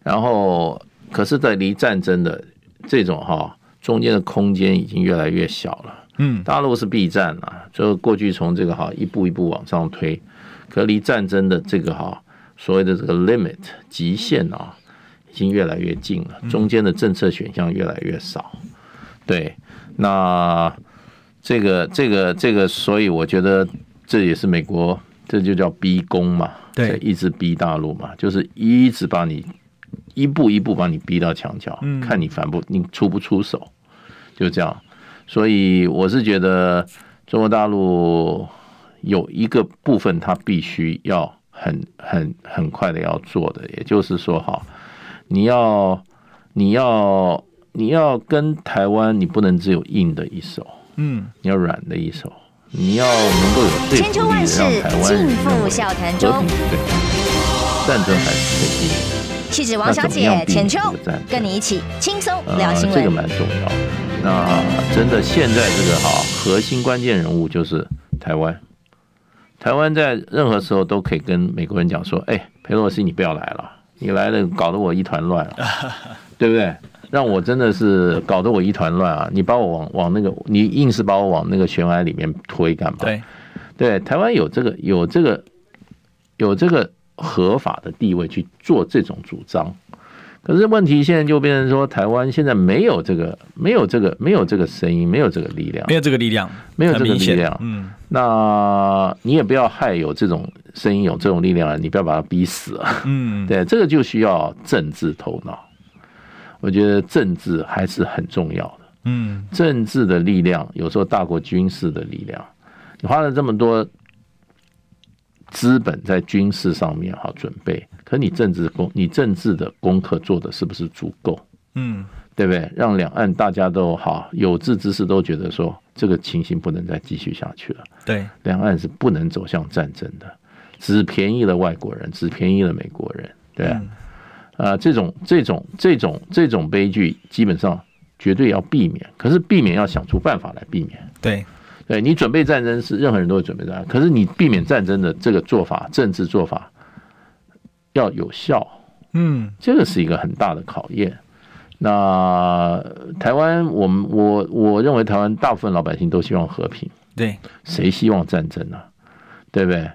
然后可是，在离战争的这种哈中间的空间已经越来越小了。嗯，大陆是避战了，就过去从这个哈一步一步往上推，可离战争的这个哈。所谓的这个 limit 极限啊，已经越来越近了，中间的政策选项越来越少。对，那这个这个这个，所以我觉得这也是美国，这就叫逼宫嘛，对，一直逼大陆嘛，就是一直把你一步一步把你逼到墙角，嗯，看你反不你出不出手，就这样。所以我是觉得中国大陆有一个部分，它必须要很很很快的要做的，也就是说，哈，你要你要你要跟台湾，你不能只有硬的一手。嗯，你要软的一手，你要能够有说服力，让台湾人认为和平对战争还是可以避免。气质王小姐浅秋跟你一起轻松聊新闻，这个蛮重要。那真的现在这个哈核心关键人物就是台湾，台湾在任何时候都可以跟美国人讲说，哎，佩洛西你不要来了，你来了搞得我一团乱了，对不对？让我真的是搞得我一团乱啊！你把我往往那个，你硬是把我往那个悬崖里面推干嘛？对，对，台湾有这个有这个有这个合法的地位去做这种主张，可是问题现在就变成说，台湾现在没有这个没有这个没有这个声音，没有这个力量，没有这个力量，没有这个力量。嗯，那你也不要害有这种声音有这种力量，你不要把它逼死啊！嗯，对，这个就需要政治头脑。我觉得政治还是很重要的，嗯，政治的力量有时候大过军事的力量。你花了这么多资本在军事上面好准备，可你政治功，你政治的功课做的是不是足够？嗯，对不对？让两岸大家都好有志之士都觉得说这个情形不能再继续下去了。对，两岸是不能走向战争的，只便宜了外国人，只便宜了美国人，对啊。啊，这种这种这种这种悲剧基本上绝对要避免，可是避免要想出办法来避免。对，对你准备战争是任何人都会准备战争，可是你避免战争的这个做法，政治做法要有效。嗯，这个是一个很大的考验。那台湾，我们我我认为台湾大部分老百姓都希望和平。对，谁希望战争呢？对不对？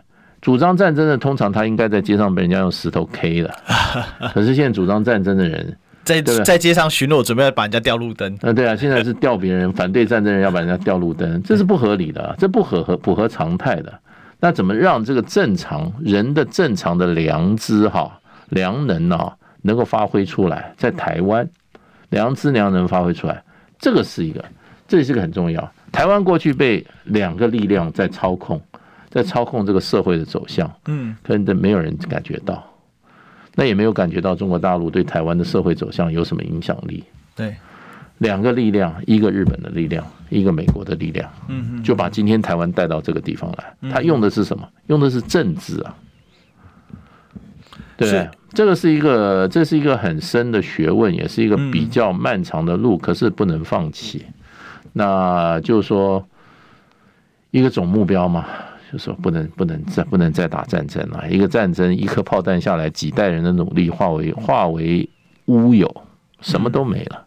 主张战争的，通常他应该在街上被人家用石头 K 了。可是现在主张战争的人，在在街上巡逻，准备要把人家吊路灯。啊，对啊，现在是吊别人，反对战争的人要把人家吊路灯，这是不合理的，这不合合不合常态的。那怎么让这个正常人的正常的良知哈良能啊，能够发挥出来？在台湾，良知良能发挥出来，这个是一个，这也是个很重要。台湾过去被两个力量在操控。在操控这个社会的走向，嗯，可能没有人感觉到，那也没有感觉到中国大陆对台湾的社会走向有什么影响力。对，两个力量，一个日本的力量，一个美国的力量，嗯，就把今天台湾带到这个地方来。他用的是什么？用的是政治啊。对，这个是一个，这是一个很深的学问，也是一个比较漫长的路，可是不能放弃。那就是说，一个总目标嘛。就说不能不能再不能再打战争了，一个战争一颗炮弹下来，几代人的努力化为化为乌有，什么都没了。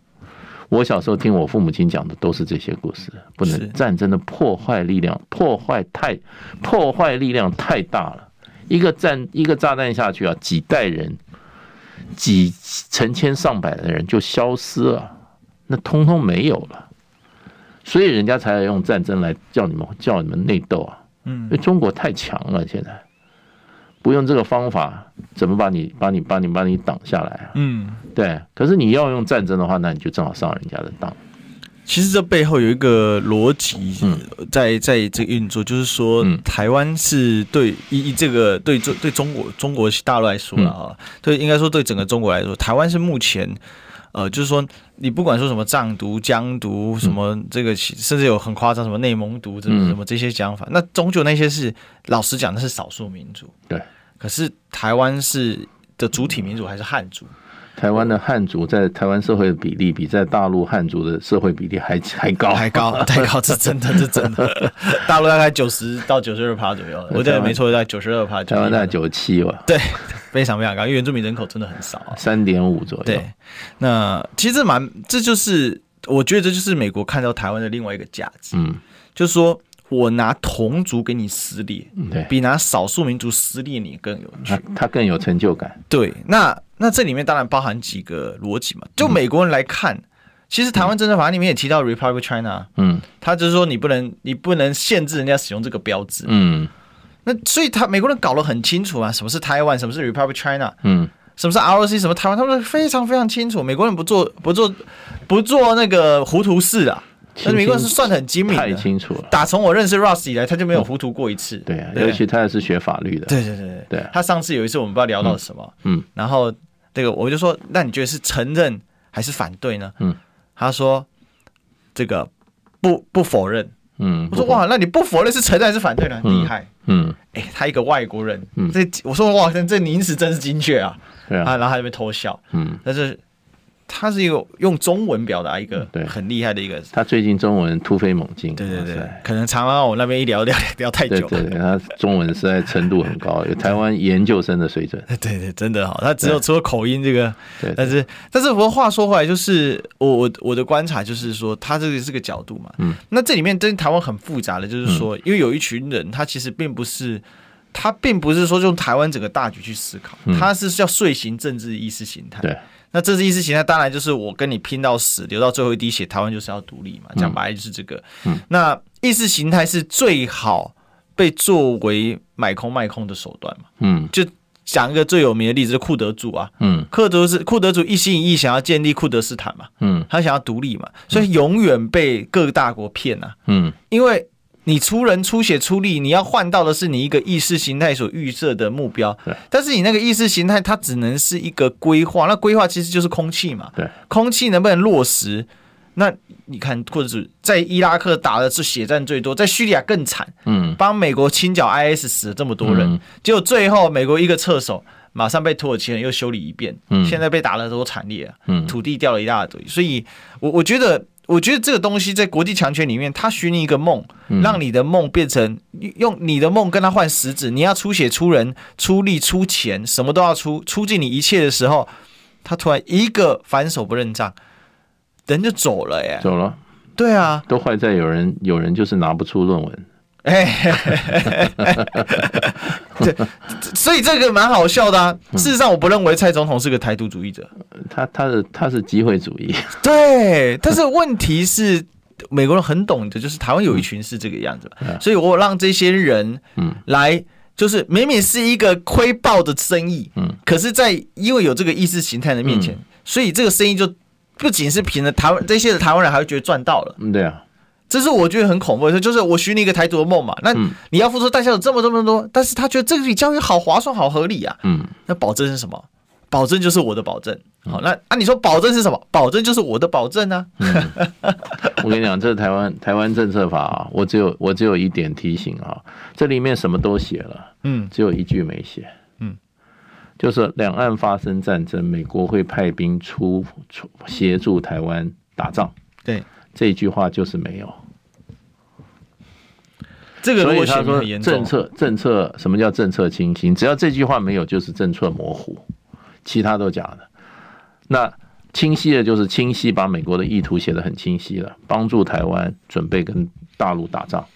我小时候听我父母亲讲的都是这些故事。不能战争的破坏力量，破坏太破坏力量太大了。一个战一个炸弹下去啊，几代人几成千上百的人就消失了，那通通没有了。所以人家才要用战争来叫你们叫你们内斗啊。嗯，因为中国太强了，现在不用这个方法，怎么把你、把你、把你、把你挡下来啊？嗯，对。可是你要用战争的话，那你就正好上人家的当。其实这背后有一个逻辑在在这个运作，就是说，台湾是对以这个对中对中国中国大陆来说啊，对应该说对整个中国来说，台湾是目前。呃，就是说，你不管说什么藏独、疆独，什么这个，甚至有很夸张什么内蒙独，什么什么这些讲法，那终究那些是老实讲，那是少数民族。对。可是台湾是的主体民族还是汉族？台湾的汉族在台湾社会的比例比在大陆汉族的社会比例还还高，还高，太高，是真的，是真的。大陆大概九十到九十二趴左右，我记得没错，在九十二趴。台湾大概九十七吧。对。非常非常高，因为原住民人口真的很少，三点五左右。对，那其实蛮，这就是我觉得这就是美国看到台湾的另外一个价值，嗯，就是说我拿同族给你撕裂，对，比拿少数民族撕裂你更有趣，他更有成就感。对，那那这里面当然包含几个逻辑嘛，就美国人来看，其实台湾政策法里面也提到 Republic China，嗯，他就是说你不能你不能限制人家使用这个标志，嗯，那所以他美国人搞得很清楚啊，什么是台湾，什么是 Republic China，嗯，什么是 ROC，什么台湾，他们非常非常清楚，美国人不做不做不做那个糊涂事啊，但是美国人是算得很精明的，太清楚了。打从我认识 Ross 以来，他就没有糊涂过一次。嗯、对啊，对。尤其他也是学法律的。对对对对，对。他上次有一次我们不知道聊到什么，嗯，然后这个我就说，那你觉得是承认还是反对呢？嗯，他说。这个不不否认，嗯，我说哇，那你不否认是承认还是反对呢？厉害，嗯，哎，他一个外国人，嗯，这我说哇，这这名词真是精确啊，对啊，然后他就被偷笑，嗯，但是。他是一个用中文表达一个很厉害的一个，他最近中文突飞猛进，对对对，可能常常我那边一聊聊 聊太久，对对，他中文实在程度很高，有台湾研究生的水准，对对，真的好，他只有除了口音这个，对，但是但是不过话说回来，就是我我我的观察就是说，他这个是个角度嘛，嗯，那这里面跟台湾很复杂的，就是说，因为有一群人，他其实并不是，他并不是说用台湾整个大局去思考，他是要遂行政治意识形态，对。那这次意识形态当然就是我跟你拼到死，流到最后一滴血，台湾就是要独立嘛。讲白了就是这个。嗯，那意识形态是最好被作为买空卖空的手段嘛。嗯，就讲一个最有名的例子，就是库德族啊。嗯，库德是库德族一心一意想要建立库德斯坦嘛。嗯，他想要独立嘛，所以永远被各大国骗啊。嗯，因为。你出人出血出力，你要换到的是你一个意识形态所预设的目标。对。但是你那个意识形态，它只能是一个规划。那规划其实就是空气嘛。对。空气能不能落实？那你看，或者是在伊拉克打的是血战最多，在叙利亚更惨。嗯。帮美国清剿 IS 死了这么多人，嗯、结果最后美国一个撤手，马上被土耳其人又修理一遍。嗯。现在被打得多惨烈啊！嗯。土地掉了一大堆，所以我我觉得。我觉得这个东西在国际强权里面，他许你一个梦，让你的梦变成用你的梦跟他换实质。你要出血、出人、出力、出钱，什么都要出，出尽你一切的时候，他突然一个反手不认账，人就走了耶。走了。对啊，都坏在有人，有人就是拿不出论文。哎，对，所以这个蛮好笑的啊。事实上，我不认为蔡总统是个台独主义者，他他是他是机会主义。对，但是问题是，美国人很懂的，就是台湾有一群是这个样子，所以我让这些人嗯。来，就是明明是一个亏爆的生意，嗯，可是，在因为有这个意识形态的面前，所以这个生意就不仅是凭着台湾这些的台湾人还会觉得赚到了，嗯，对啊。这是我觉得很恐怖的，就是我许你一个台独的梦嘛，那你要付出代价有这么这么多，但是他觉得这个比交易好划算、好合理啊。嗯，那保证是什么？保证就是我的保证。好，那啊，你说保证是什么？保证就是我的保证呢、啊嗯？我跟你讲，这是台湾台湾政策法啊，我只有我只有一点提醒啊，这里面什么都写了，嗯，只有一句没写，嗯，就是两岸发生战争，美国会派兵出出协助台湾打仗。对。这一句话就是没有，这个所以他说政策政策什么叫政策清晰？只要这句话没有，就是政策模糊，其他都假的。那清晰的就是清晰，把美国的意图写得很清晰了，帮助台湾准备跟大陆打仗，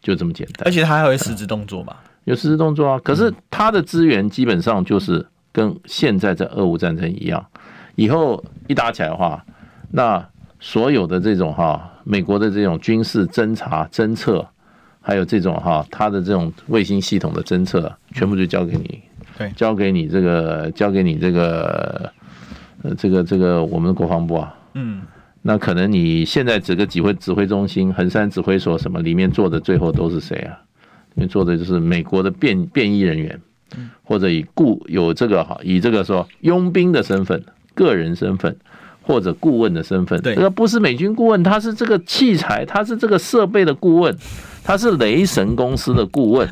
就这么简单。而且他还会实质动作嘛？有实质动作啊。可是他的资源基本上就是跟现在在俄乌战争一样，以后一打起来的话，那。所有的这种哈，美国的这种军事侦察侦测，还有这种哈，它的这种卫星系统的侦测，全部就交给你，对，交给你这个，交给你这个，呃，这个这个我们的国防部啊，嗯，那可能你现在整个指挥指挥中心、横山指挥所什么里面坐的最后都是谁啊？因为坐的就是美国的便便衣人员，或者以雇有这个哈，以这个说佣兵的身份、个人身份。或者顾问的身份，这个不是美军顾问，他是这个器材，他是这个设备的顾问，他是雷神公司的顾问。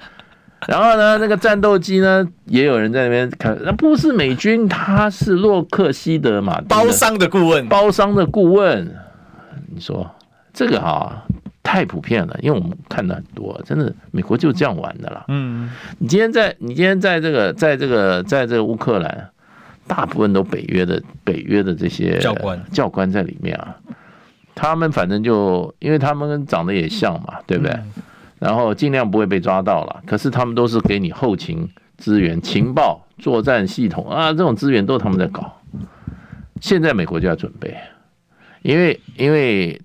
然后呢，那个战斗机呢，也有人在那边看，那不是美军，他是洛克希德马丁包商的顾问，包商的顾问。你说这个哈太普遍了，因为我们看的很多，真的美国就这样玩的啦。嗯，你今天在，你今天在这个，在这个，在这个乌克兰。大部分都北约的北约的这些教官教官在里面啊，他们反正就因为他们长得也像嘛，对不对？然后尽量不会被抓到了。可是他们都是给你后勤资源、情报、作战系统啊，这种资源都是他们在搞。现在美国就要准备，因为因为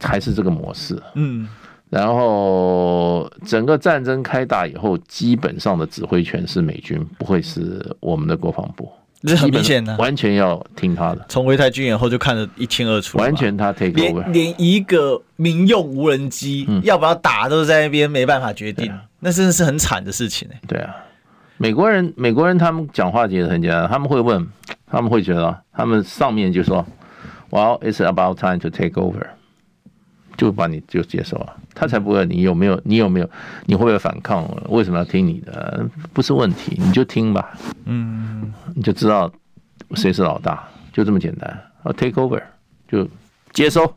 还是这个模式，嗯，然后整个战争开打以后，基本上的指挥权是美军，不会是我们的国防部。这很明显的，完全要听他的。从维泰军演后就看得一清二楚，完全他 take over，连连一个民用无人机要不要打都在那边没办法决定，那真的是很惨的事情哎。对啊，美国人美国人他们讲话其实很简单，他们会问，他们会觉得，他们上面就说，Well, it's about time to take over，就把你就接受了，他才不会你有没有你有没有你会不会反抗？为什么要听你的？不是问题，你就听吧。嗯。你就知道谁是老大，就这么简单。啊，take over 就接收。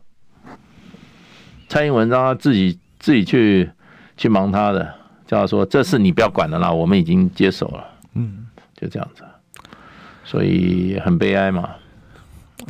蔡英文让他自己自己去去忙他的，叫他说这事你不要管了啦，我们已经接手了。嗯，就这样子。所以很悲哀嘛。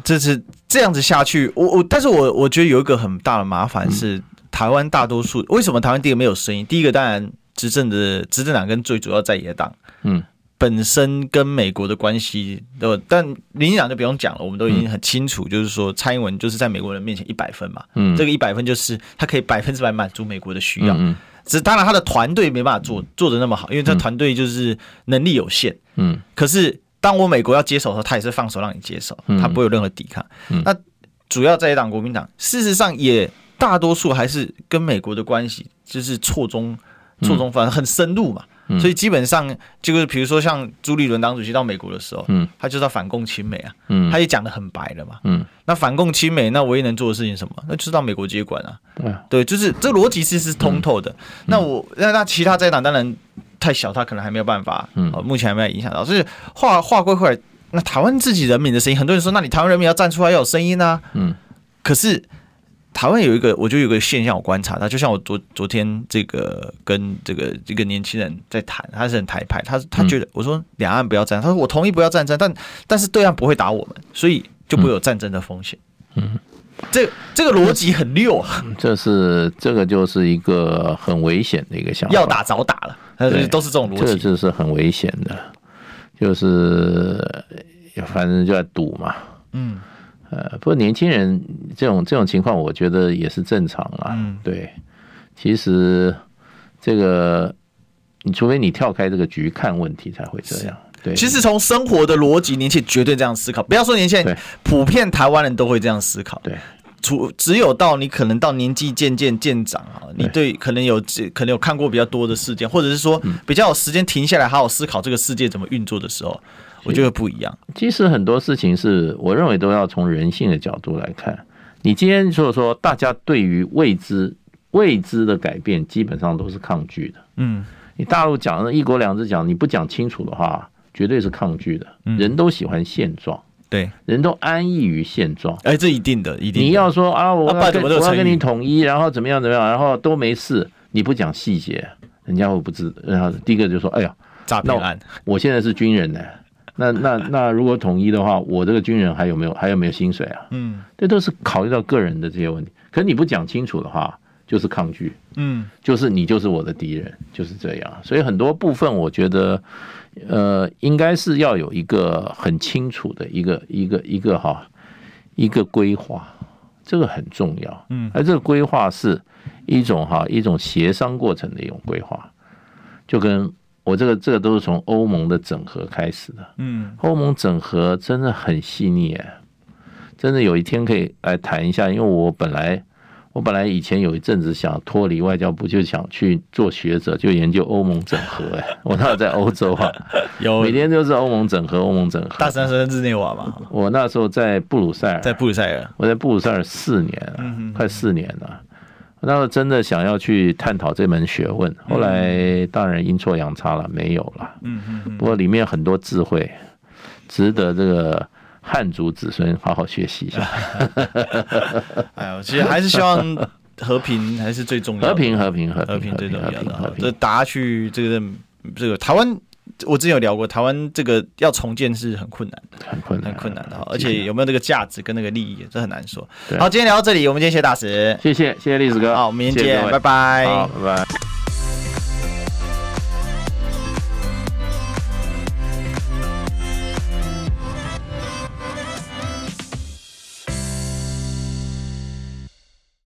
这是这样子下去，我我，但是我我觉得有一个很大的麻烦是，台湾大多数为什么台湾第一个没有声音？第一个当然执政的执政党跟最主要在野党，嗯。本身跟美国的关系，对，但民进党就不用讲了，我们都已经很清楚，就是说蔡英文就是在美国人面前一百分嘛，嗯，这个一百分就是他可以百分之百满足美国的需要，嗯，只是当然他的团队没办法做做的那么好，因为他团队就是能力有限，嗯，可是当我美国要接手的时候，他也是放手让你接手，他不会有任何抵抗，那主要在野党国民党，事实上也大多数还是跟美国的关系就是错综错综，反正很深入嘛。所以基本上就是，比如说像朱立伦党主席到美国的时候，嗯，他就是要反共亲美啊，嗯，他也讲的很白了嘛，嗯，那反共亲美，那唯一能做的事情是什么？那就是到美国接管啊，对，就是这逻辑其实是通透的。那我那那其他在党当然太小，他可能还没有办法，嗯，目前还没有影响到。所以话话归回来，那台湾自己人民的声音，很多人说，那你台湾人民要站出来要有声音啊，嗯，可是。台湾有一个，我就有个现象，我观察他，就像我昨昨天这个跟这个这个年轻人在谈，他是很台派，他他觉得我说两岸不要战争，他说我同意不要战争，但但是对岸不会打我们，所以就不会有战争的风险。嗯，这这个逻辑很溜啊，这是这个就是一个很危险的一个想法，要打早打了，对，都是这种逻辑，这就是很危险的，就是反正就在赌嘛，嗯。呃，不过年轻人这种这种情况，我觉得也是正常啊。嗯，对，其实这个，你除非你跳开这个局看问题，才会这样。对，其实从生活的逻辑，年轻人绝对这样思考。不要说年轻人，普遍台湾人都会这样思考。对，除只有到你可能到年纪渐渐渐长啊，你对可能有可能有看过比较多的事件，或者是说比较有时间停下来好好思考这个世界怎么运作的时候。我觉得不一样。其实很多事情是我认为都要从人性的角度来看。你今天就是说，大家对于未知未知的改变，基本上都是抗拒的。嗯，你大陆讲的一国两制讲，你不讲清楚的话，绝对是抗拒的。人都喜欢现状，对，人都安逸于现状。哎，这一定的，一定。你要说啊，我要跟我要跟你统一，然后怎么样怎么样，然后都没事，你不讲细节，人家会不知。然后第一个就说，哎呀，诈骗案，我现在是军人呢。那那那如果统一的话，我这个军人还有没有还有没有薪水啊？嗯，这都是考虑到个人的这些问题。可是你不讲清楚的话，就是抗拒。嗯，就是你就是我的敌人，就是这样。所以很多部分，我觉得，呃，应该是要有一个很清楚的一个一个一个哈一个规划，这个很重要。嗯，而这个规划是一种哈一种协商过程的一种规划，就跟。我这个这个都是从欧盟的整合开始的，嗯，欧盟整合真的很细腻哎，真的有一天可以来谈一下，因为我本来我本来以前有一阵子想脱离外交部，就想去做学者，就研究欧盟整合哎，我那时候在欧洲啊，有。每天就是欧盟整合，欧盟整合，大三生日内瓦嘛，我那时候在布鲁塞尔，在布鲁塞尔，我在布鲁塞尔四年了，快四年了。那时候真的想要去探讨这门学问，后来当然阴错阳差了，没有了。嗯嗯。不过里面很多智慧，值得这个汉族子孙好好学习一下。哎呦，其实还是希望和平还是最重要的。和平，和平，和平，最重要的。这大家去这个这个台湾。我之前有聊过，台湾这个要重建是很困难的，很困难，很困难的哈。而且有没有这个价值跟那个利益，这很难说。好，今天聊到这里，我们今天谢谢大使，谢谢谢谢历史哥，好，我们明天见，拜拜，好，拜拜。